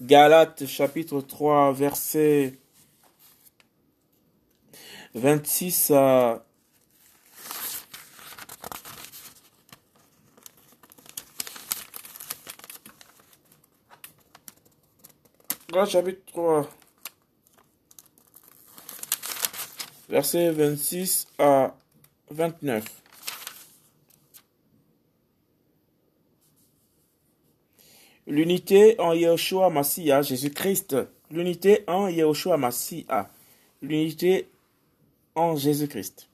Galates chapitre 3 verset 26 à Galates chapitre 3 verset 26 à 29. L'unité en Yeshua Massia, Jésus-Christ. L'unité en Yeshua Massia. L'unité en Jésus-Christ.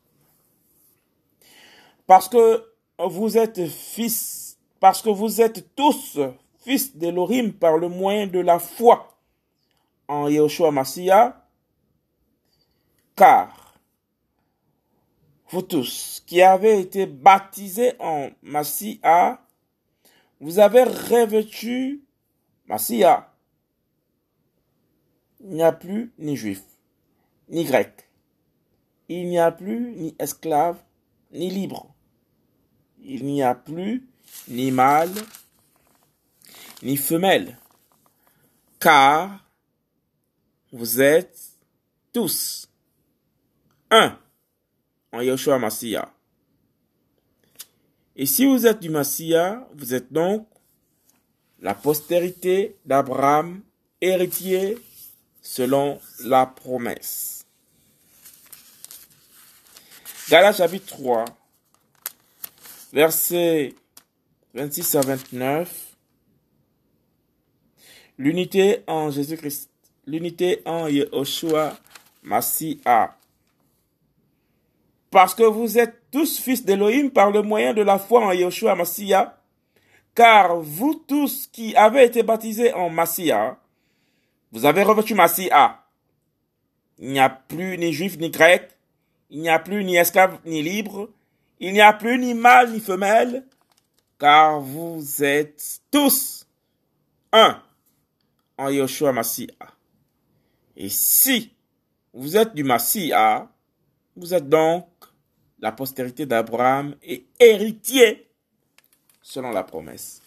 Parce que vous êtes fils, parce que vous êtes tous fils d'Elohim par le moyen de la foi en Yeshua Massia, car vous tous qui avez été baptisés en Massia, vous avez revêtu Massia. Il n'y a plus ni juif, ni grec. Il n'y a plus ni esclave, ni libre. Il n'y a plus ni mâle, ni femelle. Car vous êtes tous un en Yeshua Massia. Et si vous êtes du Massia, vous êtes donc la postérité d'Abraham, héritier selon la promesse. Galates chapitre 3, versets 26 à 29. L'unité en Jésus-Christ, l'unité en Yeshua Massia. Parce que vous êtes tous fils d'Élohim par le moyen de la foi en Yeshua Massia, car vous tous qui avez été baptisés en Massia, vous avez revêtu Massia. Il n'y a plus ni juif ni grec, il n'y a plus ni esclave ni libre, il n'y a plus ni mâle ni femelle, car vous êtes tous un en Yeshua Massia. Et si vous êtes du Massia, vous êtes donc la postérité d'Abraham et héritier selon la promesse.